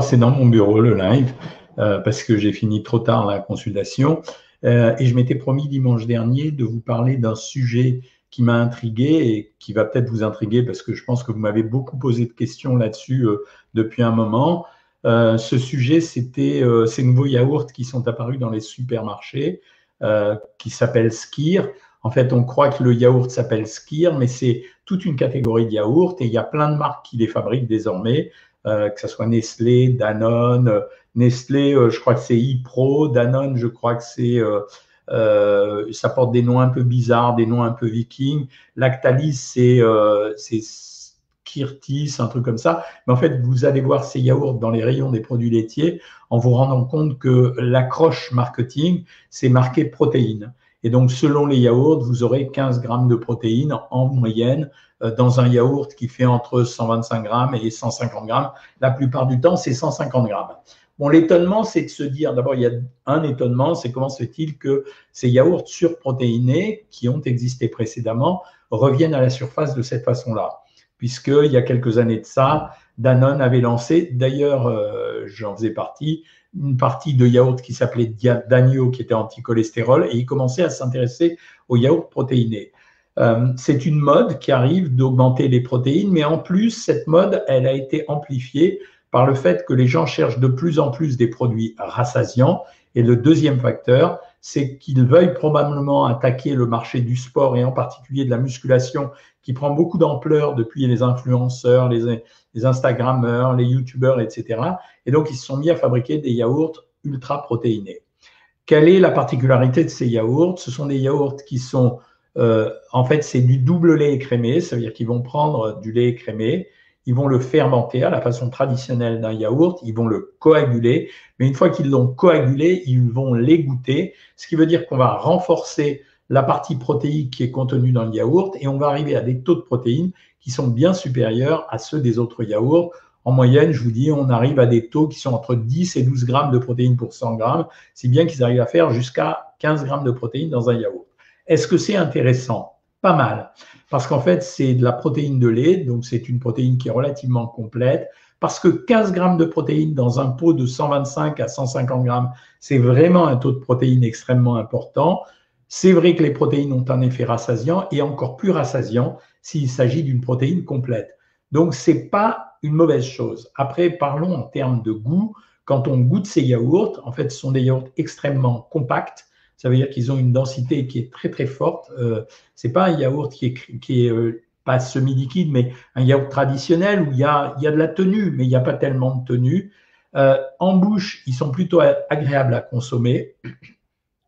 c'est dans mon bureau, le live, euh, parce que j'ai fini trop tard la consultation. Euh, et je m'étais promis dimanche dernier de vous parler d'un sujet qui m'a intrigué et qui va peut-être vous intriguer parce que je pense que vous m'avez beaucoup posé de questions là-dessus euh, depuis un moment. ce sujet, c'était ces nouveaux yaourts qui sont apparus dans les supermarchés, qui s'appellent Skir. En fait, on croit que le yaourt s'appelle Skir, mais c'est toute une catégorie de yaourts et il y a plein de marques qui les fabriquent désormais. Euh, que ce soit Nestlé, Danone. Euh, Nestlé, euh, je crois que c'est ePro. Danone, je crois que c'est ça porte des noms un peu bizarres, des noms un peu vikings. Lactalis, c'est euh, Kirtis, un truc comme ça. Mais en fait, vous allez voir ces yaourts dans les rayons des produits laitiers en vous rendant compte que l'accroche marketing, c'est marqué protéines. Et donc, selon les yaourts, vous aurez 15 grammes de protéines en moyenne euh, dans un yaourt qui fait entre 125 grammes et 150 grammes. La plupart du temps, c'est 150 grammes. Bon, l'étonnement, c'est de se dire, d'abord, il y a un étonnement, c'est comment se fait-il que ces yaourts surprotéinés, qui ont existé précédemment, reviennent à la surface de cette façon-là Puisqu'il y a quelques années de ça, Danone avait lancé, d'ailleurs, euh, j'en faisais partie, une partie de yaourt qui s'appelait Danio, qui était anti-cholestérol, et il commençait à s'intéresser aux yaourts protéinés. Euh, c'est une mode qui arrive d'augmenter les protéines, mais en plus, cette mode, elle a été amplifiée par le fait que les gens cherchent de plus en plus des produits rassasiants. Et le deuxième facteur, c'est qu'ils veuillent probablement attaquer le marché du sport et en particulier de la musculation qui prend beaucoup d'ampleur depuis les influenceurs, les, les Instagrammeurs, les YouTubeurs, etc. Et donc, ils se sont mis à fabriquer des yaourts ultra protéinés. Quelle est la particularité de ces yaourts? Ce sont des yaourts qui sont, euh, en fait, c'est du double lait écrémé, ça veut dire qu'ils vont prendre du lait écrémé, ils vont le fermenter à la façon traditionnelle d'un yaourt, ils vont le coaguler, mais une fois qu'ils l'ont coagulé, ils vont l'égoutter, ce qui veut dire qu'on va renforcer la partie protéique qui est contenue dans le yaourt et on va arriver à des taux de protéines qui sont bien supérieurs à ceux des autres yaourts. En moyenne, je vous dis, on arrive à des taux qui sont entre 10 et 12 grammes de protéines pour 100 grammes, si bien qu'ils arrivent à faire jusqu'à 15 grammes de protéines dans un yaourt. Est-ce que c'est intéressant? Pas mal, parce qu'en fait, c'est de la protéine de lait, donc c'est une protéine qui est relativement complète, parce que 15 grammes de protéines dans un pot de 125 à 150 grammes, c'est vraiment un taux de protéines extrêmement important. C'est vrai que les protéines ont un effet rassasiant et encore plus rassasiant s'il s'agit d'une protéine complète. Donc, ce n'est pas une mauvaise chose. Après, parlons en termes de goût. Quand on goûte ces yaourts, en fait, ce sont des yaourts extrêmement compacts. Ça veut dire qu'ils ont une densité qui est très, très forte. Euh, ce n'est pas un yaourt qui est, qui est euh, pas semi-liquide, mais un yaourt traditionnel où il y a, y a de la tenue, mais il n'y a pas tellement de tenue. Euh, en bouche, ils sont plutôt agréables à consommer.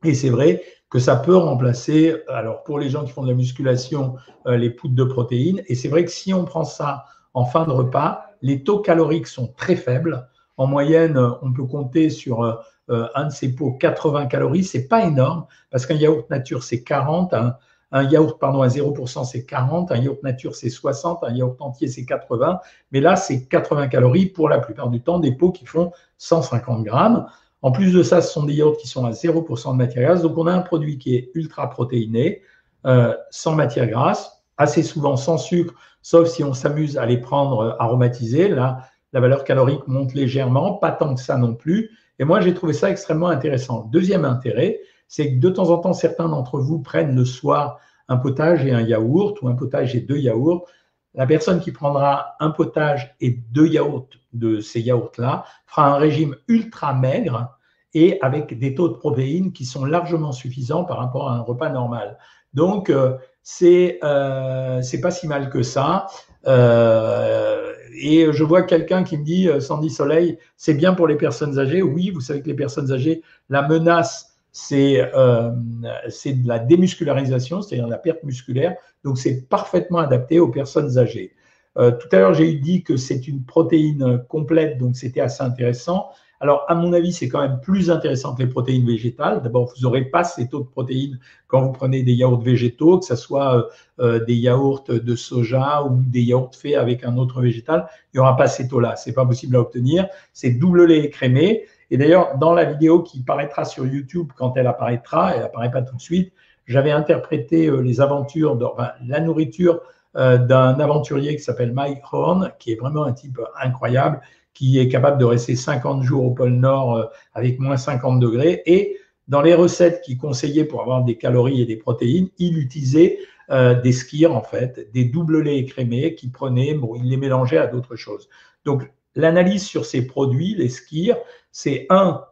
Et c'est vrai que ça peut remplacer, alors pour les gens qui font de la musculation, euh, les poudres de protéines. Et c'est vrai que si on prend ça en fin de repas, les taux caloriques sont très faibles. En moyenne, on peut compter sur euh, un de ces pots 80 calories. C'est pas énorme parce qu'un yaourt nature c'est 40, un, un yaourt pardon à 0% c'est 40, un yaourt nature c'est 60, un yaourt entier c'est 80. Mais là c'est 80 calories pour la plupart du temps des pots qui font 150 grammes. En plus de ça, ce sont des yaourts qui sont à 0% de matière grasse. Donc, on a un produit qui est ultra protéiné, euh, sans matière grasse, assez souvent sans sucre, sauf si on s'amuse à les prendre euh, aromatisés. Là, la valeur calorique monte légèrement, pas tant que ça non plus. Et moi, j'ai trouvé ça extrêmement intéressant. Deuxième intérêt, c'est que de temps en temps, certains d'entre vous prennent le soir un potage et un yaourt, ou un potage et deux yaourts. La personne qui prendra un potage et deux yaourts de ces yaourts-là fera un régime ultra maigre et avec des taux de protéines qui sont largement suffisants par rapport à un repas normal. Donc, euh, c'est euh, c'est pas si mal que ça. Euh, et je vois quelqu'un qui me dit, Sandy Soleil, c'est bien pour les personnes âgées. Oui, vous savez que les personnes âgées, la menace, c'est de la démuscularisation, c'est-à-dire la perte musculaire. Donc, c'est parfaitement adapté aux personnes âgées. Euh, tout à l'heure, j'ai dit que c'est une protéine complète, donc c'était assez intéressant. Alors, à mon avis, c'est quand même plus intéressant que les protéines végétales. D'abord, vous n'aurez pas ces taux de protéines quand vous prenez des yaourts végétaux, que ce soit euh, euh, des yaourts de soja ou des yaourts faits avec un autre végétal. Il n'y aura pas ces taux-là. Ce n'est pas possible à obtenir. C'est double lait écrémé. Et d'ailleurs, dans la vidéo qui paraîtra sur YouTube, quand elle apparaîtra, elle n'apparaît pas tout de suite, j'avais interprété les aventures, de, la nourriture euh, d'un aventurier qui s'appelle Mike Horn, qui est vraiment un type incroyable, qui est capable de rester 50 jours au pôle Nord avec moins 50 degrés. Et dans les recettes qu'il conseillait pour avoir des calories et des protéines, il utilisait des skirs, en fait, des doubles laits écrémés qu'il prenait, bon, il les mélangeait à d'autres choses. Donc, l'analyse sur ces produits, les skirs, c'est un,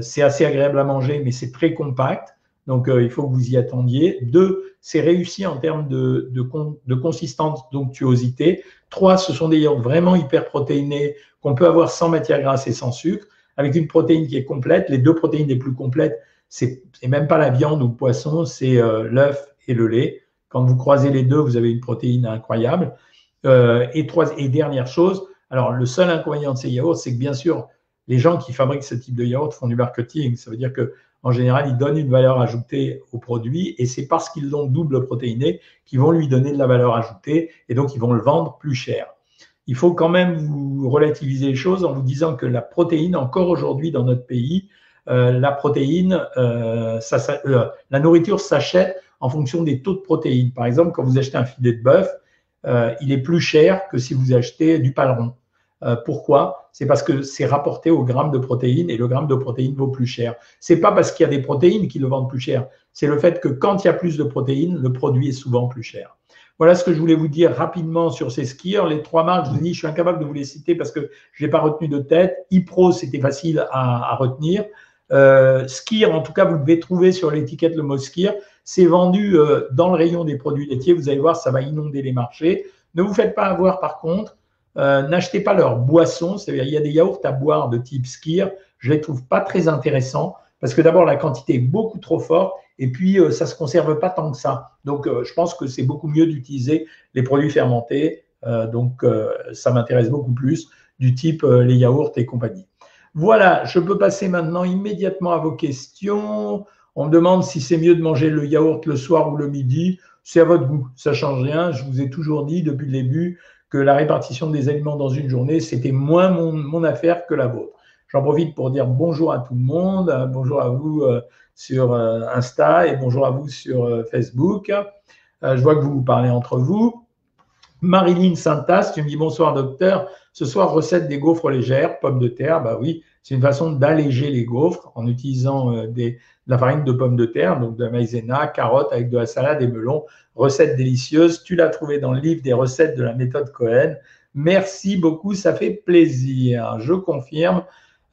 c'est assez agréable à manger, mais c'est très compact. Donc, il faut que vous y attendiez. Deux, c'est réussi en termes de, de, consistance, d'onctuosité. Trois, ce sont des yaourts vraiment hyper protéinés qu'on peut avoir sans matière grasse et sans sucre, avec une protéine qui est complète. Les deux protéines les plus complètes, c'est même pas la viande ou le poisson, c'est euh, l'œuf et le lait. Quand vous croisez les deux, vous avez une protéine incroyable. Euh, et, trois, et dernière chose, alors le seul inconvénient de ces yaourts, c'est que bien sûr, les gens qui fabriquent ce type de yaourt font du marketing. Ça veut dire que en général, ils donnent une valeur ajoutée au produit et c'est parce qu'ils l'ont double protéiné qu'ils vont lui donner de la valeur ajoutée et donc ils vont le vendre plus cher. Il faut quand même vous relativiser les choses en vous disant que la protéine, encore aujourd'hui dans notre pays, euh, la protéine, euh, euh, la nourriture s'achète en fonction des taux de protéines. Par exemple, quand vous achetez un filet de bœuf, il est plus cher que si vous achetez du paleron. Euh, pourquoi? C'est parce que c'est rapporté au gramme de protéines et le gramme de protéines vaut plus cher. C'est pas parce qu'il y a des protéines qui le vendent plus cher. C'est le fait que quand il y a plus de protéines, le produit est souvent plus cher. Voilà ce que je voulais vous dire rapidement sur ces skiers. Les trois marques, je vous dis, je suis incapable de vous les citer parce que je n'ai pas retenu de tête. Ipro, c'était facile à, retenir. Euh, skier, en tout cas, vous devez trouver sur l'étiquette le mot skier. C'est vendu euh, dans le rayon des produits laitiers. Vous allez voir, ça va inonder les marchés. Ne vous faites pas avoir, par contre, euh, n'achetez pas leurs boissons, c'est-à-dire il y a des yaourts à boire de type skir, je les trouve pas très intéressants parce que d'abord la quantité est beaucoup trop forte et puis euh, ça se conserve pas tant que ça. Donc euh, je pense que c'est beaucoup mieux d'utiliser les produits fermentés. donc ça m'intéresse beaucoup plus du type les yaourts et compagnie. Voilà, je peux passer maintenant immédiatement à vos questions. On me demande si c'est mieux de manger le yaourt le soir ou le midi. C'est à votre goût, ça change rien. Je vous ai toujours dit depuis le début que la répartition des aliments dans une journée, c'était moins mon, affaire que la vôtre. J'en profite pour dire bonjour à tout le monde, euh, bonjour à vous euh, sur euh, Insta et bonjour à vous sur Facebook. Je vois que vous vous parlez entre vous. Marilyn Santas, tu me dis bonsoir docteur. Ce soir, recette des gaufres légères, pommes de terre. Bah oui, c'est une façon d'alléger les gaufres en utilisant des, de la farine de pommes de terre, donc de la maïzena, carottes avec de la salade et melon. Recette délicieuse. Tu l'as trouvé dans le livre des recettes de la méthode Cohen. Merci beaucoup, ça fait plaisir. Je confirme.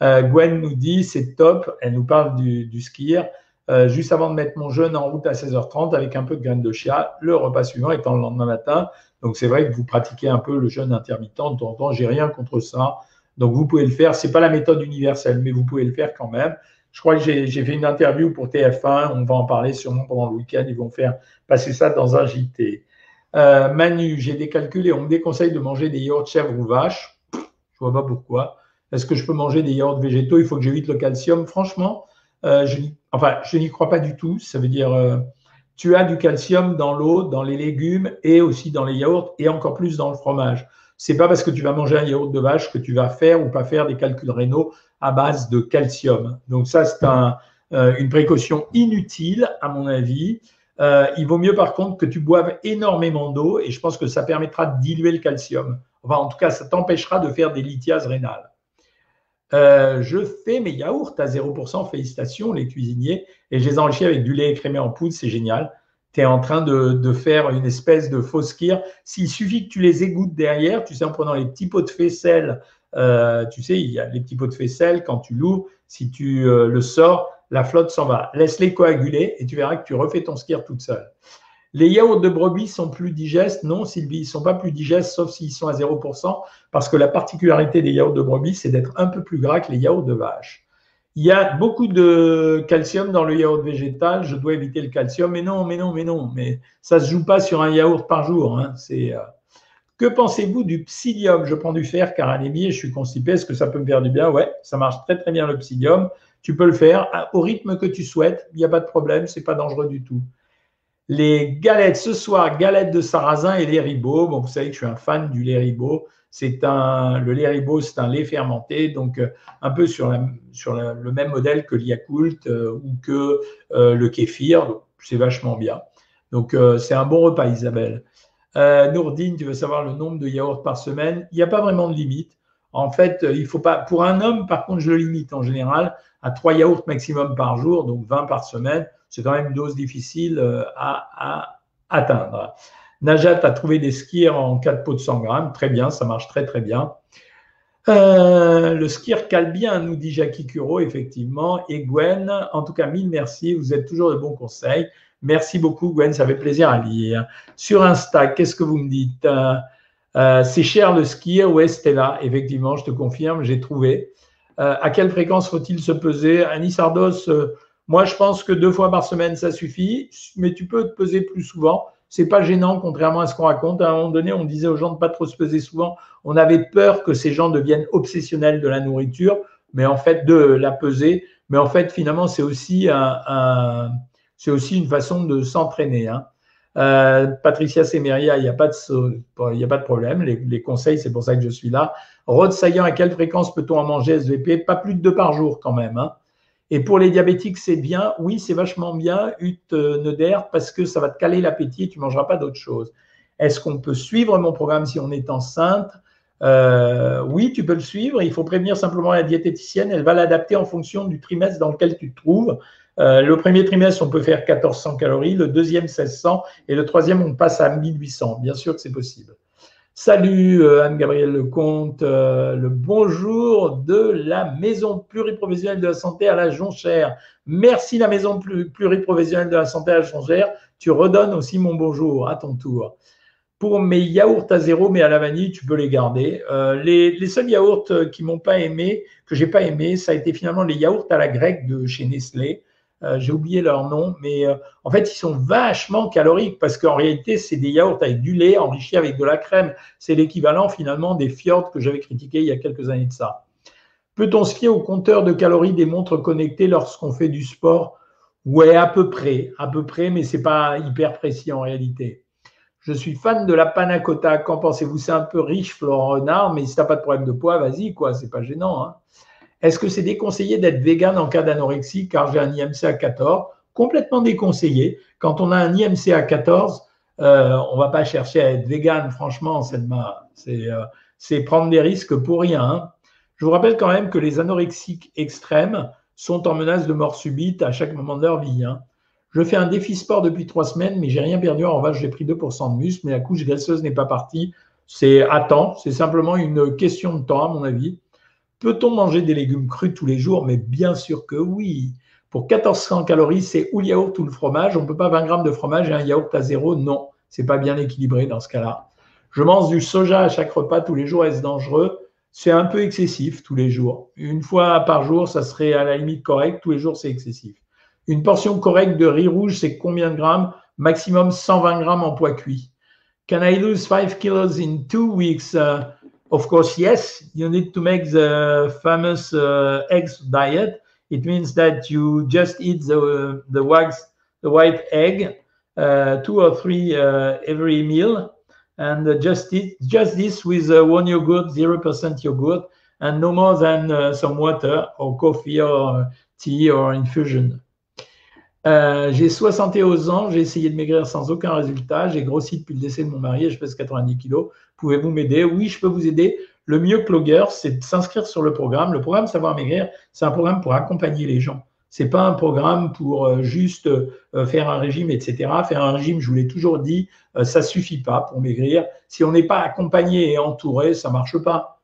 Euh, Gwen nous dit c'est top. Elle nous parle du, du skier. Euh, juste avant de mettre mon jeûne en route à 16h30 avec un peu de graines de chia, le repas suivant étant le lendemain matin. Donc c'est vrai que vous pratiquez un peu le jeûne intermittent de temps en temps. J'ai rien contre ça. Donc vous pouvez le faire. C'est pas la méthode universelle, mais vous pouvez le faire quand même. Je crois que j'ai fait une interview pour TF1. On va en parler sûrement pendant le week-end. Ils vont faire passer ça dans un JT. Euh, Manu, j'ai des calculs et on me déconseille de manger des yaourts chèvre ou vache. Je vois pas pourquoi. Est-ce que je peux manger des yaourts végétaux? Il faut que j'évite le calcium. Franchement, euh, je n'y crois pas du tout. Ça veut dire, euh, tu as du calcium dans l'eau, dans les légumes et aussi dans les yaourts et encore plus dans le fromage. C'est pas parce que tu vas manger un yaourt de vache que tu vas faire ou pas faire des calculs rénaux à base de calcium. Donc ça, c'est euh, une précaution inutile, à mon avis. Euh, il vaut mieux par contre que tu boives énormément d'eau et je pense que ça permettra de diluer le calcium. Enfin, en tout cas, ça t'empêchera de faire des lithiases rénales. Euh, je fais mes yaourts à 0%, félicitations les cuisiniers, et je les enrichis avec du lait écrémé en poudre, c'est génial. Tu es en train de, faire une espèce de fausse kir. S'il suffit que tu les égouttes derrière, tu sais, en prenant les petits pots de faisselle euh, tu sais, il y a les petits pots de faisselle, quand tu l'ouvres, si tu euh, le sors, la flotte s'en va. Laisse-les coaguler et tu verras que tu refais ton skier toute seule. Les yaourts de brebis sont plus digestes Non, Sylvie, ils ne sont pas plus digestes, sauf s'ils sont à 0%, parce que la particularité des yaourts de brebis, c'est d'être un peu plus gras que les yaourts de vache. Il y a beaucoup de calcium dans le yaourt végétal, je dois éviter le calcium, mais non, mais non, mais non, mais ça ne se joue pas sur un yaourt par jour. Hein. C'est. Euh, que pensez-vous du psyllium? Je prends du fer car anémie et je suis constipé. Est-ce que ça peut me faire du bien? Ouais, ça marche très très bien le psyllium. Tu peux le faire au rythme que tu souhaites. Il n'y a pas de problème, c'est pas dangereux du tout. Les galettes ce soir, galettes de sarrasin et lait ribot. Bon, vous savez que je suis un fan du lait ribot. C'est un, le lait ribot, c'est un lait fermenté, donc euh, un peu sur, sur le même modèle que l'Yakult euh, ou que euh, le kéfir. C'est vachement bien. Donc c'est un bon repas, Isabelle. Euh, Nourdine, tu veux savoir le nombre de yaourts par semaine? Il n'y a pas vraiment de limite. En fait, il faut pas. Pour un homme, par contre, je le limite en général à 3 yaourts maximum par jour, donc 20 par semaine. C'est quand même une dose difficile euh, à, atteindre. Najat a trouvé des skiers en 4 pots de 100 grammes. Très bien, ça marche très très bien. Euh, le skier cale bien, nous dit Jackie Curo, effectivement. Et Gwen, en tout cas, mille merci. Vous êtes toujours de bons conseils. Merci beaucoup, Gwen. Ça fait plaisir à lire. Sur Insta, qu'est-ce que vous me dites? Euh, C'est cher le skier. Ouais, là. Effectivement, je te confirme, j'ai trouvé. Euh, à quelle fréquence faut-il se peser? Annie Sardos, euh, moi je pense que deux fois par semaine ça suffit, mais tu peux te peser plus souvent. C'est pas gênant, contrairement à ce qu'on raconte. À un moment donné, on disait aux gens de pas trop se peser souvent. On avait peur que ces gens deviennent obsessionnels de la nourriture, mais en fait de la peser. Mais en fait, finalement, c'est aussi un, c'est aussi une façon de s'entraîner. Hein. Euh, Patricia Semeria, il n'y a, pas de, a pas de problème. Les, conseils, c'est pour ça que je suis là. Rod Saillant, à quelle fréquence peut-on en manger SVP Pas plus de deux par jour quand même. Hein. Et pour les diabétiques, c'est bien. Oui, c'est vachement bien, Ut Neder, parce que ça va te caler l'appétit et tu ne mangeras pas d'autre chose. Est-ce qu'on peut suivre mon programme si on est enceinte? Euh, Oui, tu peux le suivre. Il faut prévenir simplement la diététicienne. Elle va l'adapter en fonction du trimestre dans lequel tu te trouves. Euh, le premier trimestre, on peut faire 1400 calories, le deuxième 1600 et le troisième, on passe à 1800. Bien sûr que c'est possible. Salut euh, Anne-Gabrielle Lecomte, euh, le bonjour de la Maison pluriprofessionnelle de la santé à la Jonchère. Merci la Maison pluriprofessionnelle de la santé à la Jonchère. Tu redonnes aussi mon bonjour à ton tour. Pour mes yaourts à zéro mais à la vanille, tu peux les garder. les, les, seuls yaourts qui m'ont pas aimé, que j'ai pas aimé, ça a été finalement les yaourts à la grecque de chez Nestlé. Euh, j'ai oublié leur nom, mais euh, en fait, ils sont vachement caloriques parce qu'en réalité, c'est des yaourts avec du lait enrichi avec de la crème. C'est l'équivalent finalement des fjords que j'avais critiqués il y a quelques années de ça. Peut-on se fier au compteur de calories des montres connectées lorsqu'on fait du sport? Ouais, à peu près, à peu près, mais c'est pas hyper précis en réalité. Je suis fan de la panna cotta. Qu'en pensez-vous? C'est un peu riche, Florent Renard, mais si tu n'as pas de problème de poids, vas-y, quoi, c'est pas gênant. Hein. Est-ce que c'est déconseillé d'être vegan en cas d'anorexie car j'ai un IMC à 14 Complètement déconseillé. Quand on a un IMC à 14, euh, on ne va pas chercher à être vegan, franchement, euh, c'est prendre des risques pour rien. Hein. Je vous rappelle quand même que les anorexiques extrêmes sont en menace de mort subite à chaque moment de leur vie. Hein. Je fais un défi sport depuis trois semaines, mais j'ai rien perdu. En revanche, j'ai pris 2% de muscle, mais la couche graisseuse n'est pas partie. C'est à temps. C'est simplement une question de temps, à mon avis. Peut-on manger des légumes crus tous les jours? Mais bien sûr que oui. Pour 1400 calories, c'est ou le yaourt ou le fromage. On ne peut pas 20 grammes de fromage et un yaourt à zéro? Non, c'est pas bien équilibré dans ce cas-là. Je mange du soja à chaque repas tous les jours. Est-ce dangereux? C'est un peu excessif tous les jours. Une fois par jour, ça serait à la limite correct. Tous les jours, c'est excessif. Une portion correcte de riz rouge, c'est combien de grammes? Maximum 120 grammes en poids cuit. Can I lose 5 kilos in two weeks? Uh, Of course, yes, you need to make the famous uh, eggs diet. It means that you just eat the the white the white egg, uh, two or three uh, every meal, and just eat just this with uh, one yogurt, zero percent yogurt, and no more than uh, some water or coffee or tea or infusion. Euh, j'ai 71 ans, j'ai essayé de maigrir sans aucun résultat. J'ai grossi depuis le décès de mon mari et je pèse 90 kilos. Pouvez-vous m'aider? Oui, je peux vous aider. Le mieux que Logger, c'est de s'inscrire sur le programme. Le programme Savoir Maigrir, c'est un programme pour accompagner les gens. Ce n'est pas un programme pour euh, juste euh, faire un régime, etc. Faire un régime, je vous l'ai toujours dit, ça suffit pas pour maigrir. Si on n'est pas accompagné et entouré, ça marche pas.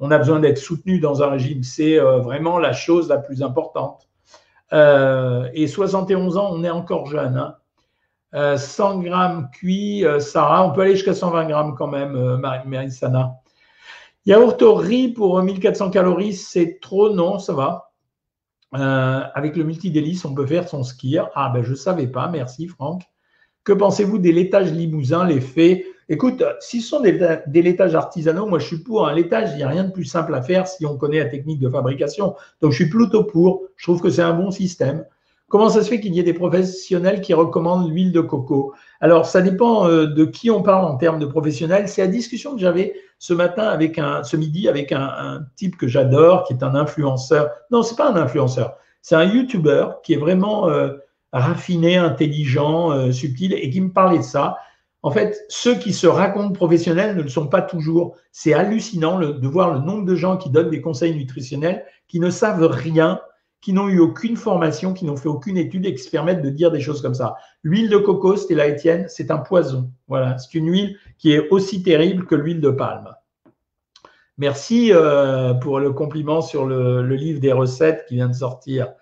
On a besoin d'être soutenu dans un régime. C'est vraiment la chose la plus importante. Euh, et 71 ans, on est encore jeune. 100 hein. Euh, grammes cuits, euh, Sarah, on peut aller jusqu'à 120 grammes quand même, Marie-Sana. Yaourt au riz pour 1400 calories, c'est trop, non, ça va. avec le multidélice, on peut faire son skier. Ah ben je ne savais pas, merci Franck. Que pensez-vous des laitages limousins, les faits Écoute, si ce sont des, laitages artisanaux, moi je suis pour. Un laitage, il n'y a rien de plus simple à faire si on connaît la technique de fabrication. Donc je suis plutôt pour. Je trouve que c'est un bon système. Comment ça se fait qu'il y ait des professionnels qui recommandent l'huile de coco? Alors, ça dépend euh, de qui on parle en termes de professionnels. C'est la discussion que j'avais ce matin avec un, ce midi avec un, type que j'adore, qui est un influenceur. Non, c'est pas un influenceur. C'est un YouTuber qui est vraiment euh, raffiné, intelligent, euh, subtil et qui me parlait de ça. En fait, ceux qui se racontent professionnels ne le sont pas toujours. C'est hallucinant de voir le nombre de gens qui donnent des conseils nutritionnels qui ne savent rien, qui n'ont eu aucune formation, qui n'ont fait aucune étude et qui se permettent de dire des choses comme ça. L'huile de coco, c'était la Étienne, c'est un poison. Voilà, c'est une huile qui est aussi terrible que l'huile de palme. Merci euh, pour le compliment sur le, livre des recettes qui vient de sortir.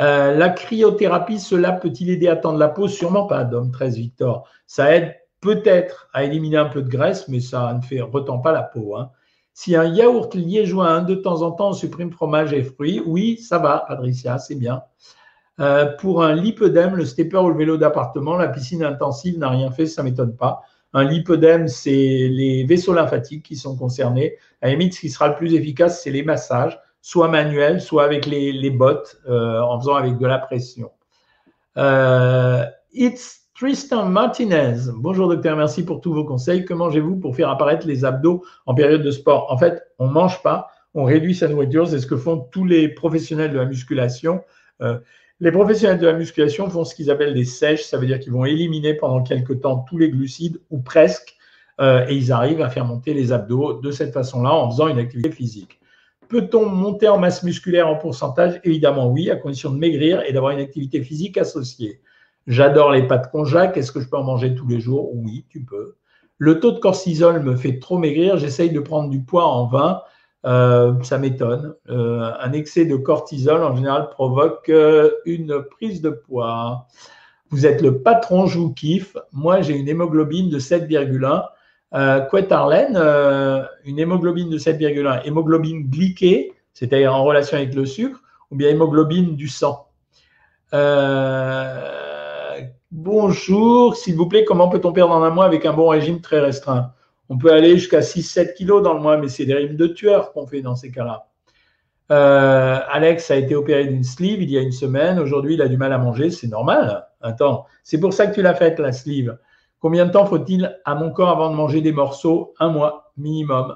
Euh, la cryothérapie, cela peut-il aider à tendre la peau? Sûrement pas, Dom 13 Victor. Ça aide peut-être à éliminer un peu de graisse, mais ça ne fait retend pas la peau. Hein. Si un yaourt liégeois de temps en temps supprime fromage et fruits, oui, ça va, Patricia, c'est bien. Euh, pour un lipodème, le stepper ou le vélo d'appartement, la piscine intensive n'a rien fait, ça ne m'étonne pas. Un lipodème, c'est les vaisseaux lymphatiques qui sont concernés. À la limite, ce qui sera le plus efficace, c'est les massages, soit manuels, soit avec les, bottes, euh, en faisant avec de la pression. Euh, it's Tristan Martinez. Bonjour docteur, merci pour tous vos conseils. Que mangez-vous pour faire apparaître les abdos en période de sport? En fait, on ne mange pas, on réduit sa nourriture. C'est ce que font tous les professionnels de la musculation. Euh, les professionnels de la musculation font ce qu'ils appellent des sèches, ça veut dire qu'ils vont éliminer pendant quelques temps tous les glucides ou presque, euh, et ils arrivent à faire monter les abdos de cette façon-là en faisant une activité physique. Peut-on monter en masse musculaire en pourcentage? Évidemment oui, à condition de maigrir et d'avoir une activité physique associée. J'adore les pâtes conjac, est-ce que je peux en manger tous les jours? Oui, tu peux. Le taux de cortisol me fait trop maigrir, j'essaye de prendre du poids en vain. Euh, ça m'étonne. Euh, un excès de cortisol, en général, provoque euh, une prise de poids. Vous êtes le patron, je vous kiffe. Moi, j'ai une hémoglobine de 7,1. Euh, Arlène, une hémoglobine de 7,1. Hémoglobine glyquée, c'est-à-dire en relation avec le sucre, ou bien hémoglobine du sang? Bonjour, s'il vous plaît, comment peut-on perdre en un mois avec un bon régime très restreint? On peut aller jusqu'à 6-7 kilos dans le mois, mais c'est des rimes de tueurs qu'on fait dans ces cas-là. Euh, Alex a été opéré d'une sleeve il y a une semaine. Aujourd'hui, il a du mal à manger. C'est normal. Attends, c'est pour ça que tu l'as faite, la sleeve. Combien de temps faut-il à mon corps avant de manger des morceaux? Un mois minimum.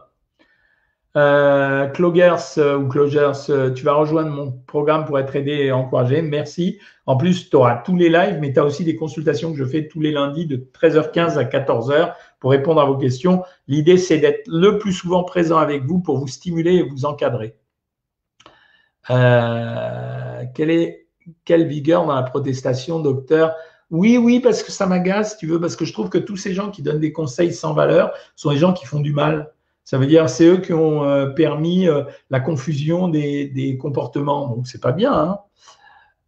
Euh, Clogers euh, ou Clogers, euh, tu vas rejoindre mon programme pour être aidé et encouragé. Merci. En plus, tu auras tous les lives, mais tu as aussi des consultations que je fais tous les lundis de 13h15 à 14h pour répondre à vos questions. L'idée, c'est d'être le plus souvent présent avec vous pour vous stimuler et vous encadrer. quelle est quelle vigueur dans la protestation, docteur? Oui, oui, parce que ça m'agace, tu veux, parce que je trouve que tous ces gens qui donnent des conseils sans valeur sont des gens qui font du mal. Ça veut dire c'est eux qui ont euh, permis euh, la confusion des, comportements. Donc c'est pas bien. Hein.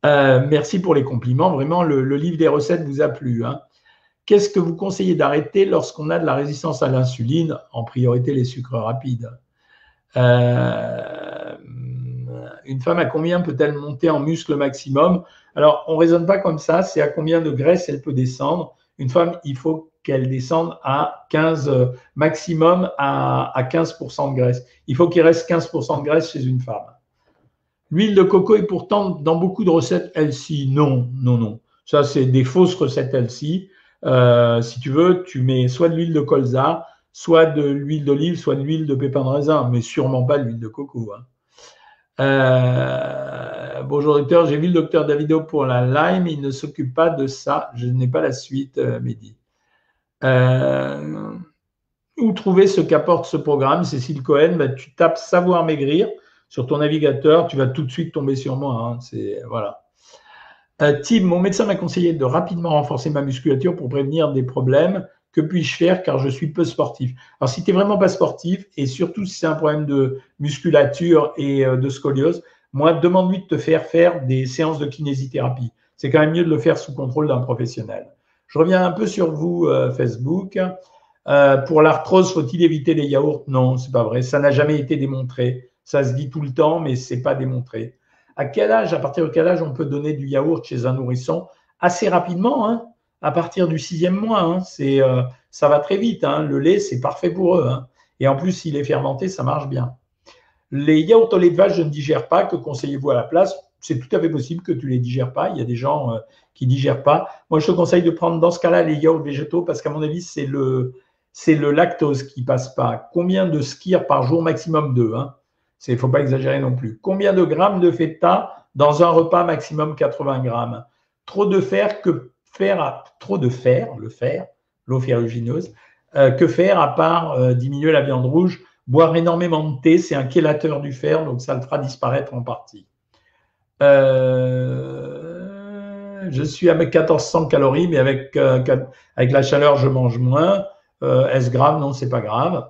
Euh, merci pour les compliments. Vraiment, le, livre des recettes vous a plu. Hein. Qu'est-ce que vous conseillez d'arrêter lorsqu'on a de la résistance à l'insuline En priorité, les sucres rapides? une femme à combien peut-elle monter en muscle maximum? Alors, on ne raisonne pas comme ça. C'est à combien de graisse elle peut descendre. Une femme, il faut qu'elle descende à 15, euh, maximum à, 15% de graisse. Il faut qu'il reste 15% de graisse chez une femme. L'huile de coco est pourtant dans beaucoup de recettes healthy. Non, non, non. Ça, c'est des fausses recettes healthy. Euh, si tu veux, tu mets soit de l'huile de colza, soit de l'huile d'olive, soit de l'huile de pépin de raisin, mais sûrement pas l'huile de coco. Hein. Euh, bonjour docteur, j'ai vu le docteur Davido pour la Lyme, il ne s'occupe pas de ça. Je n'ai pas la suite, Mehdi. Euh, où trouver ce qu'apporte ce programme, Cécile Cohen? Bah, Tu tapes savoir maigrir sur ton navigateur, tu vas tout de suite tomber sur moi. Hein, c'est voilà. Euh, Tim, mon médecin m'a conseillé de rapidement renforcer ma musculature pour prévenir des problèmes. Que puis-je faire? Car je suis peu sportif Alors, si tu n'es vraiment pas sportif, et surtout si c'est un problème de musculature et euh, de scoliose, moi, demande-lui de te faire faire des séances de kinésithérapie. C'est quand même mieux de le faire sous contrôle d'un professionnel. Je reviens un peu sur vous, euh, Facebook. Euh, pour l'arthrose, faut-il éviter les yaourts? Non, c'est pas vrai. Ça n'a jamais été démontré. Ça se dit tout le temps, mais c'est pas démontré. À quel âge, à partir de quel âge on peut donner du yaourt chez un nourrisson? Assez rapidement, hein à partir du sixième mois. Hein. euh, ça va très vite. Hein. le lait, c'est parfait pour eux. Et en plus, s'il est fermenté, ça marche bien. Les yaourts au lait de vache, je ne digère pas. Que conseillez-vous à la place? C'est tout à fait possible que tu ne les digères pas. Il y a des gens qui digèrent pas. Moi, je te conseille de prendre dans ce cas-là les yaourts végétaux parce qu'à mon avis, c'est le, c'est le lactose qui passe pas. Combien de skirs par jour maximum deux hein Il ne faut pas exagérer non plus. Combien de grammes de feta dans un repas maximum 80 grammes? Trop de fer que faire trop de fer, le fer, l'eau ferrugineuse. que faire à part diminuer la viande rouge? Boire énormément de thé, c'est un chélateur du fer, donc ça le fera disparaître en partie. Je suis avec 1400 calories, mais avec, avec la chaleur, je mange moins. Est-ce grave? Non, c'est pas grave.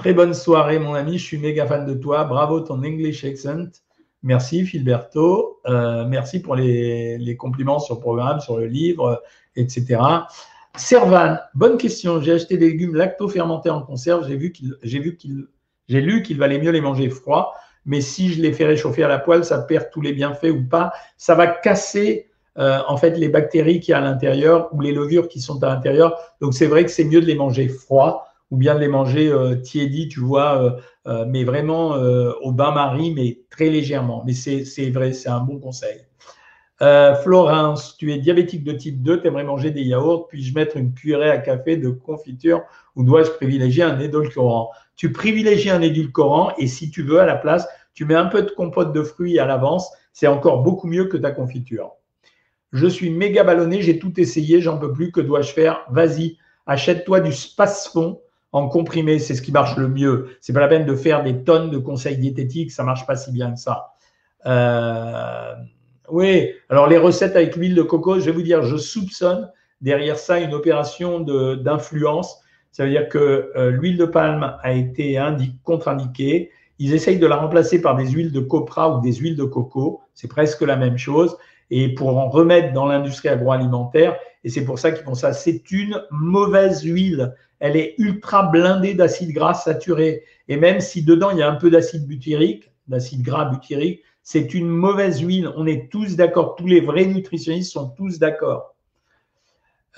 Très bonne soirée, mon ami. Je suis méga fan de toi. Bravo ton English accent. Merci, Philberto. Euh, merci pour les, compliments sur le programme, sur le livre, etc. Servan, bonne question. J'ai acheté des légumes lacto-fermentés en conserve. J'ai vu qu'il, j'ai vu qu'il, j'ai lu qu'il valait mieux les manger froids. Mais si je les fais réchauffer à la poêle, ça perd tous les bienfaits ou pas. Ça va casser euh, en fait les bactéries qui y a à l'intérieur ou les levures qui sont à l'intérieur. Donc c'est vrai que c'est mieux de les manger froids ou bien de les manger euh, tiédis, tu vois, euh, euh, mais vraiment au bain-marie, mais très légèrement. Mais c'est vrai, c'est un bon conseil. Florence, tu es diabétique de type 2, tu aimerais manger des yaourts, puis-je mettre une cuillerée à café de confiture ou dois-je privilégier un édulcorant? Tu privilégies un édulcorant et si tu veux, à la place, tu mets un peu de compote de fruits à l'avance, c'est encore beaucoup mieux que ta confiture. Je suis méga ballonné, j'ai tout essayé, j'en peux plus, que dois-je faire? Vas-y, achète-toi du Spasfon en comprimé, c'est ce qui marche le mieux. C'est pas la peine de faire des tonnes de conseils diététiques, ça marche pas si bien que ça. Euh, oui, alors les recettes avec l'huile de coco, je vais vous dire, je soupçonne derrière ça une opération d'influence. Ça veut dire que euh, l'huile de palme a été contre-indiquée. Ils essayent de la remplacer par des huiles de copra ou des huiles de coco. C'est presque la même chose. Et pour en remettre dans l'industrie agroalimentaire, et c'est pour ça qu'ils font ça, c'est une mauvaise huile elle est ultra blindée d'acides gras saturés. Et même si dedans il y a un peu d'acide butyrique, d'acide gras butyrique, c'est une mauvaise huile. On est tous d'accord, tous les vrais nutritionnistes sont tous d'accord.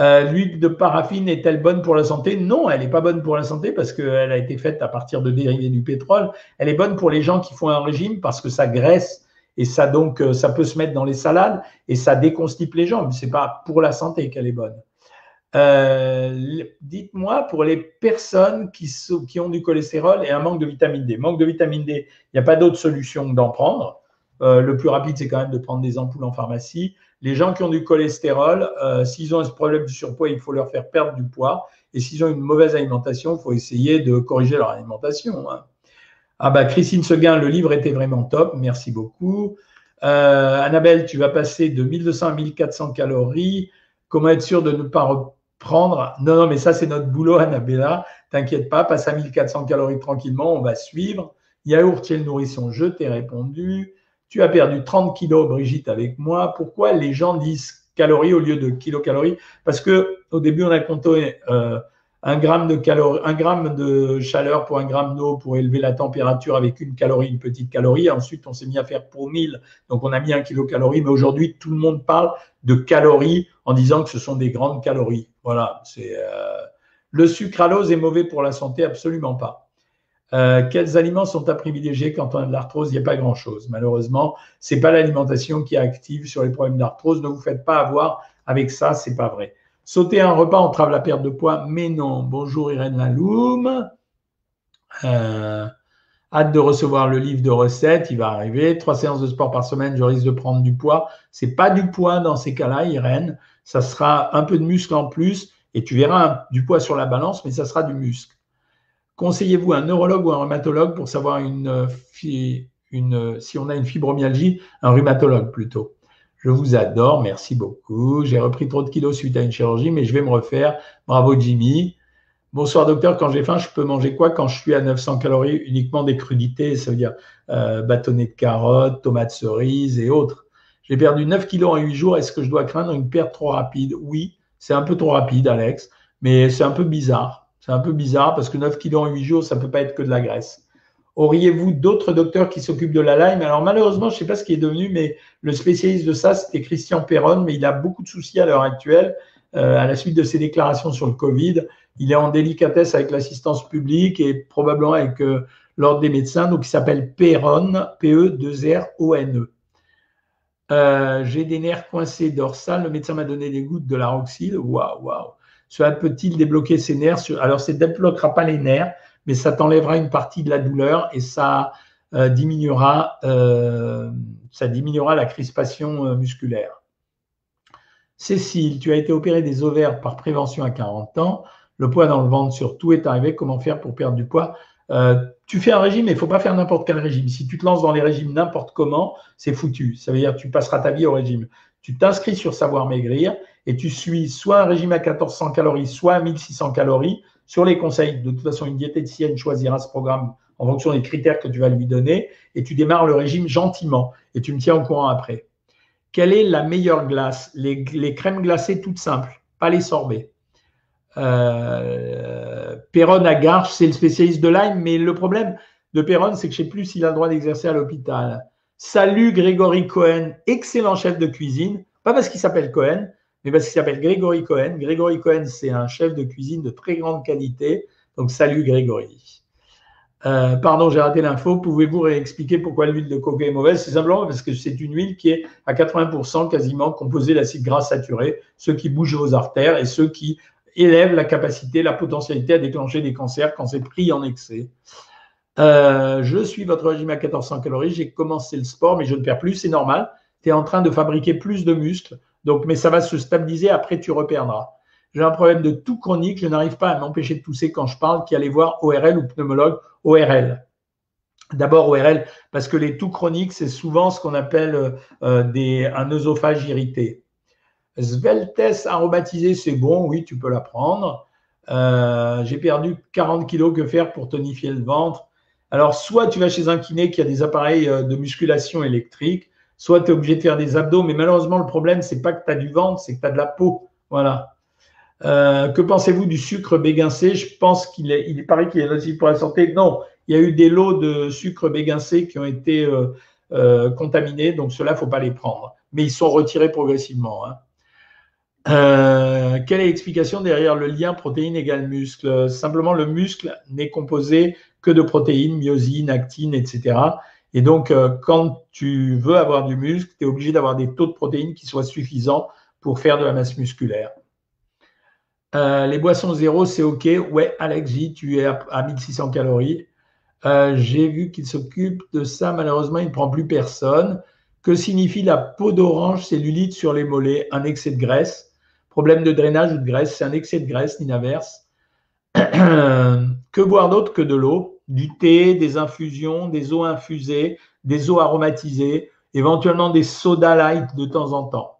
Euh, l'huile de paraffine est-elle bonne pour la santé? Non, elle n'est pas bonne pour la santé parce qu'elle a été faite à partir de dérivés du pétrole. Elle est bonne pour les gens qui font un régime parce que ça graisse et ça donc euh, ça peut se mettre dans les salades et ça déconstipe les jambes. C'est pas pour la santé qu'elle est bonne. Euh, dites-moi pour les personnes qui, qui, ont du cholestérol et un manque de vitamine D. Manque de vitamine D, il n'y a pas d'autre solution que d'en prendre. Euh, le plus rapide, c'est quand même de prendre des ampoules en pharmacie. Les gens qui ont du cholestérol, euh, s'ils ont ce problème du surpoids, il faut leur faire perdre du poids. Et s'ils ont une mauvaise alimentation, il faut essayer de corriger leur alimentation. Hein. Ah bah Christine Seguin, le livre était vraiment top, merci beaucoup. Annabelle, tu vas passer de 1200 à 1400 calories. Comment être sûr de ne pas prendre. Non, non, mais ça, c'est notre boulot, Annabella. T'inquiète pas, passe à 1400 calories tranquillement, on va suivre. Yaourt chez le nourrisson, je t'ai répondu. Tu as perdu 30 kilos, Brigitte, avec moi. Pourquoi les gens disent calories au lieu de kilocalories? Parce que au début, on a compté euh, un gramme de calories, un gramme de chaleur pour un gramme d'eau pour élever la température avec une calorie, une petite calorie. Ensuite, on s'est mis à faire pour 1000, donc on a mis un kilocalorie. Mais aujourd'hui, tout le monde parle de calories en disant que ce sont des grandes calories. Voilà, c'est euh, le sucralose est mauvais pour la santé, absolument pas. Euh, quels aliments sont à privilégier quand on a de l'arthrose? Il n'y a pas grand-chose. Malheureusement, c'est pas l'alimentation qui est active sur les problèmes d'arthrose. Ne vous faites pas avoir avec ça, c'est pas vrai. Sauter un repas entrave la perte de poids, mais non. Bonjour Irène Laloum. Euh, hâte de recevoir le livre de recettes, il va arriver. Trois séances de sport par semaine, je risque de prendre du poids. C'est pas du poids dans ces cas-là, Irène ça sera un peu de muscle en plus et tu verras du poids sur la balance, mais ça sera du muscle. Conseillez-vous un neurologue ou un rhumatologue pour savoir une, une, si on a une fibromyalgie Un rhumatologue plutôt? Je vous adore, merci beaucoup. J'ai repris trop de kilos suite à une chirurgie, mais je vais me refaire. Bravo Jimmy. Bonsoir docteur, quand j'ai faim, je peux manger quoi quand je suis à 900 calories Uniquement des crudités, ça veut dire euh, bâtonnet de carottes, tomates cerises et autres? J'ai perdu 9 kilos en 8 jours. Est-ce que je dois craindre une perte trop rapide? Oui, c'est un peu trop rapide, Alex, mais c'est un peu bizarre. C'est un peu bizarre parce que 9 kilos en 8 jours, ça ne peut pas être que de la graisse. Auriez-vous d'autres docteurs qui s'occupent de la Lyme? Alors malheureusement, je ne sais pas ce qui est devenu, mais le spécialiste de ça, c'était Christian Perron, mais il a beaucoup de soucis à l'heure actuelle euh, à la suite de ses déclarations sur le Covid. Il est en délicatesse avec l'assistance publique et probablement avec euh, l'ordre des médecins, donc il s'appelle Perron, P-E-2-R-O-N-E. Euh, j'ai des nerfs coincés dorsales. Le médecin m'a donné des gouttes de laroxyl. Waouh, waouh. Cela peut-il débloquer ces nerfs Alors, ça ne débloquera pas les nerfs, mais ça t'enlèvera une partie de la douleur et ça euh, diminuera, euh, diminuera la crispation musculaire. Cécile, tu as été opérée des ovaires par prévention à 40 ans. Le poids dans le ventre surtout est arrivé. Comment faire pour perdre du poids? Euh, Tu fais un régime, mais il ne faut pas faire n'importe quel régime. Si tu te lances dans les régimes n'importe comment, c'est foutu. Ça veut dire que tu passeras ta vie au régime. Tu t'inscris sur Savoir Maigrir et tu suis soit un régime à 1400 calories, soit à 1600 calories sur les conseils. De toute façon, une diététicienne choisira ce programme en fonction des critères que tu vas lui donner et tu démarres le régime gentiment et tu me tiens au courant après. Quelle est la meilleure glace? Les, crèmes glacées toutes simples, pas les sorbets. Euh, Perron à Garches, c'est le spécialiste de Lyme, mais le problème de Perron, c'est que je ne sais plus s'il a le droit d'exercer à l'hôpital. Salut Grégory Cohen, excellent chef de cuisine, pas parce qu'il s'appelle Cohen, mais parce qu'il s'appelle Grégory Cohen. Grégory Cohen, c'est un chef de cuisine de très grande qualité. Donc salut Grégory. Euh, pardon, j'ai raté l'info. Pouvez-vous réexpliquer pourquoi l'huile de coco est mauvaise? C'est simplement parce que c'est une huile qui est à 80% quasiment composée d'acide gras saturé, ceux qui bougent vos artères et ceux qui élèvent la capacité, la potentialité à déclencher des cancers quand c'est pris en excès. Euh, je suis votre régime à 1400 calories. J'ai commencé le sport, mais je ne perds plus. C'est normal. Tu es en train de fabriquer plus de muscles. Donc, mais ça va se stabiliser. Après, tu reperdras j'ai un problème de tout chronique, je n'arrive pas à m'empêcher de tousser quand je parle, qui allait voir ORL ou pneumologue ORL. D'abord ORL, parce que les tout chroniques, c'est souvent ce qu'on appelle euh, des, un œsophage irrité. Sveltes aromatisé, c'est bon, oui, tu peux la prendre. Euh, j'ai perdu 40 kilos, que faire pour tonifier le ventre? Alors, soit tu vas chez un kiné qui a des appareils euh, de musculation électrique, soit tu es obligé de faire des abdos, mais malheureusement, le problème, c'est pas que tu as du ventre, c'est que tu as de la peau. Voilà. Euh, que pensez-vous du sucre béguincé? Je pense qu'il est, il paraît qu'il est nocif pour la santé. Non, il y a eu des lots de sucre béguincé qui ont été euh, euh, contaminés, donc ne faut pas les prendre. Mais ils sont retirés progressivement. Hein. quelle est l'explication derrière le lien protéine égale muscle? Simplement, le muscle n'est composé que de protéines, myosine, actine, etc. Et donc, quand tu veux avoir du muscle, tu es obligé d'avoir des taux de protéines qui soient suffisants pour faire de la masse musculaire. Euh, les boissons zéro, c'est OK. Ouais, Alexis, tu es à, 1600 calories. Euh, j'ai vu qu'il s'occupe de ça. Malheureusement, il ne prend plus personne. Que signifie la peau d'orange? Cellulite sur les mollets Un excès de graisse. Problème de drainage ou de graisse, c'est un excès de graisse, ni l'inverse. que boire d'autre que de l'eau? Du thé, des infusions, des eaux infusées, des eaux aromatisées, éventuellement des soda light de temps en temps.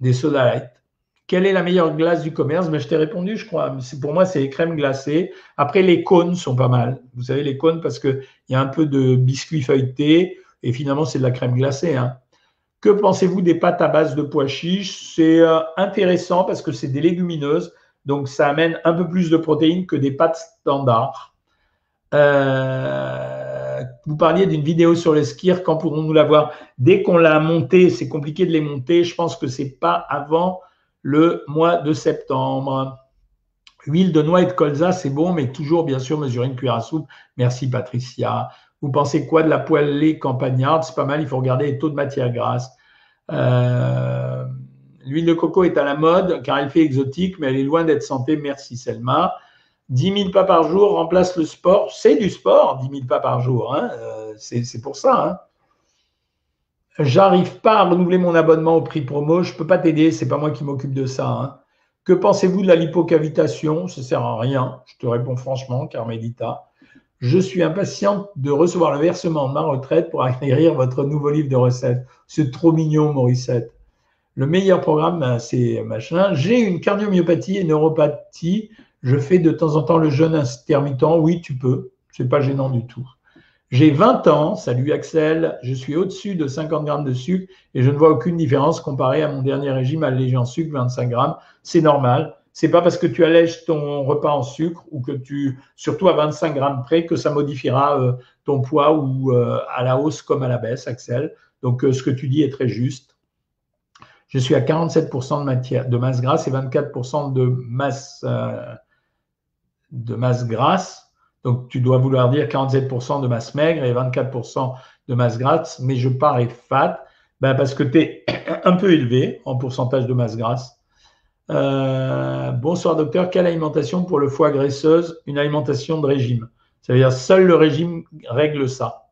Des soda light. Quelle est la meilleure glace du commerce? Ben, Je t'ai répondu, je crois. Pour moi, c'est les crèmes glacées. Après, les cônes sont pas mal. Vous savez, les cônes, parce qu'il y a un peu de biscuit feuilleté et finalement, c'est de la crème glacée. Hein. Que pensez-vous des pâtes à base de pois chiches? C'est euh, intéressant parce que c'est des légumineuses, donc ça amène un peu plus de protéines que des pâtes standards. Euh, vous parliez d'une vidéo sur les skiers, quand pourrons-nous la voir? Dès qu'on l'a montée, c'est compliqué de les monter. Je pense que c'est pas avant le mois de septembre. Huile de noix et de colza, c'est bon, mais toujours, bien sûr, mesurer une cuillère à soupe. Merci, Patricia. Vous pensez quoi de la poêlée campagnarde? C'est pas mal, il faut regarder les taux de matière grasse. Euh, l'huile de coco est à la mode car elle fait exotique, mais elle est loin d'être santé. Merci, Selma. 10 000 pas par jour remplace le sport. C'est du sport, 10 000 pas par jour. Hein. Euh, c'est pour ça. Hein. J'arrive pas à renouveler mon abonnement au prix promo, je peux pas t'aider, c'est pas moi qui m'occupe de ça. Hein. Que pensez-vous de la lipocavitation? Ça sert à rien, je te réponds franchement, Carmelita. Je suis impatiente de recevoir le versement de ma retraite pour acquérir votre nouveau livre de recettes. C'est trop mignon, Morissette. Le meilleur programme, ben, c'est machin. J'ai une cardiomyopathie et neuropathie. Je fais de temps en temps le jeûne intermittent. Oui, tu peux. C'est pas gênant du tout. J'ai 20 ans, salut Axel, je suis au-dessus de 50 grammes de sucre et je ne vois aucune différence comparé à mon dernier régime allégé en sucre, 25 grammes. C'est normal. C'est pas parce que tu allèges ton repas en sucre ou que tu, surtout à 25 grammes près, que ça modifiera euh, ton poids ou euh, à la hausse comme à la baisse, Axel. Donc euh, ce que tu dis est très juste. Je suis à 47% de, matière, de masse grasse et 24% de masse, de masse grasse. Donc, tu dois vouloir dire 47% de masse maigre et 24% de masse grasse, mais je parais fat ben parce que tu es un peu élevé en pourcentage de masse grasse. Euh, bonsoir docteur, quelle alimentation pour le foie graisseuse? Une alimentation de régime. Ça veut dire seul le régime règle ça.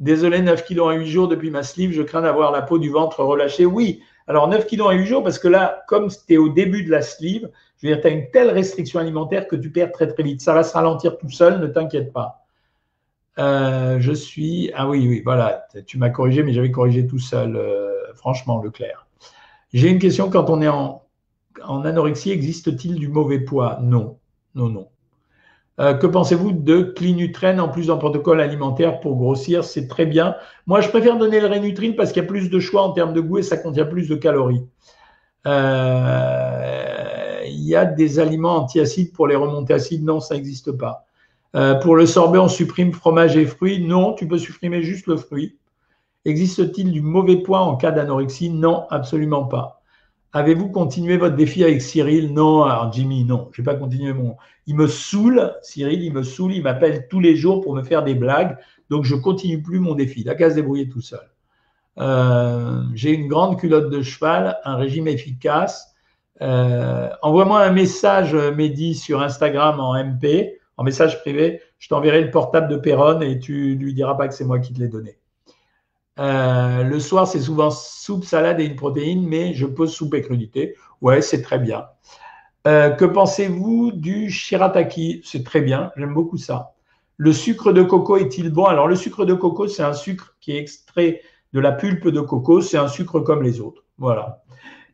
Désolé, 9 kilos en 8 jours depuis ma sleeve, je crains d'avoir la peau du ventre relâchée. Oui, Alors, 9 kilos en 8 jours, parce que là, comme tu es au début de la sleeve, je veux dire, tu as une telle restriction alimentaire que tu perds très très vite. Ça va se ralentir tout seul, ne t'inquiète pas. Euh, je suis. Ah oui, oui, voilà, tu m'as corrigé, mais j'avais corrigé tout seul, euh, franchement, Leclerc. J'ai une question quand on est en, en anorexie, existe-t-il du mauvais poids? Non, non, non. Euh, que pensez-vous de Clinutrène en plus d'un protocole alimentaire pour grossir? C'est très bien. Moi, je préfère donner le Rénutrine parce qu'il y a plus de choix en termes de goût et ça contient plus de calories. Euh, il y a des aliments antiacides pour les remontées acides? Non, ça n'existe pas. Euh, pour le sorbet, on supprime fromage et fruits? Non, tu peux supprimer juste le fruit. Existe-t-il du mauvais poids en cas d'anorexie? Non, absolument pas. Avez-vous continué votre défi avec Cyril? Non, alors Jimmy, non, je n'ai pas continué mon. Il me saoule, Cyril, il me saoule, il m'appelle tous les jours pour me faire des blagues, donc je continue plus mon défi. La qu'à se débrouiller tout seul. Euh, j'ai une grande culotte de cheval, un régime efficace. Euh, envoie-moi un message, Mehdi, sur Instagram en MP, en message privé. Je t'enverrai le portable de Perron et tu lui diras pas que c'est moi qui te l'ai donné. Euh, le soir, c'est souvent soupe, salade et une protéine, mais je pose soupe et crudité. Ouais, c'est très bien. Euh, que pensez-vous du shirataki? C'est très bien, j'aime beaucoup ça. Le sucre de coco est-il bon? Alors, le sucre de coco, c'est un sucre qui est extrait de la pulpe de coco. C'est un sucre comme les autres. Voilà.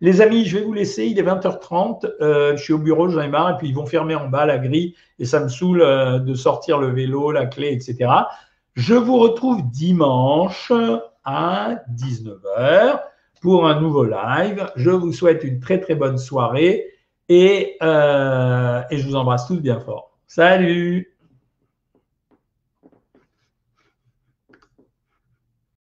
Les amis, je vais vous laisser. Il est 20h30. Euh, je suis au bureau, j'en ai marre. Et puis, ils vont fermer en bas la grille. Et ça me saoule de sortir le vélo, la clé, etc. Je vous retrouve dimanche à 19h pour un nouveau live. Je vous souhaite une très très bonne soirée et, euh, et je vous embrasse tous bien fort. Salut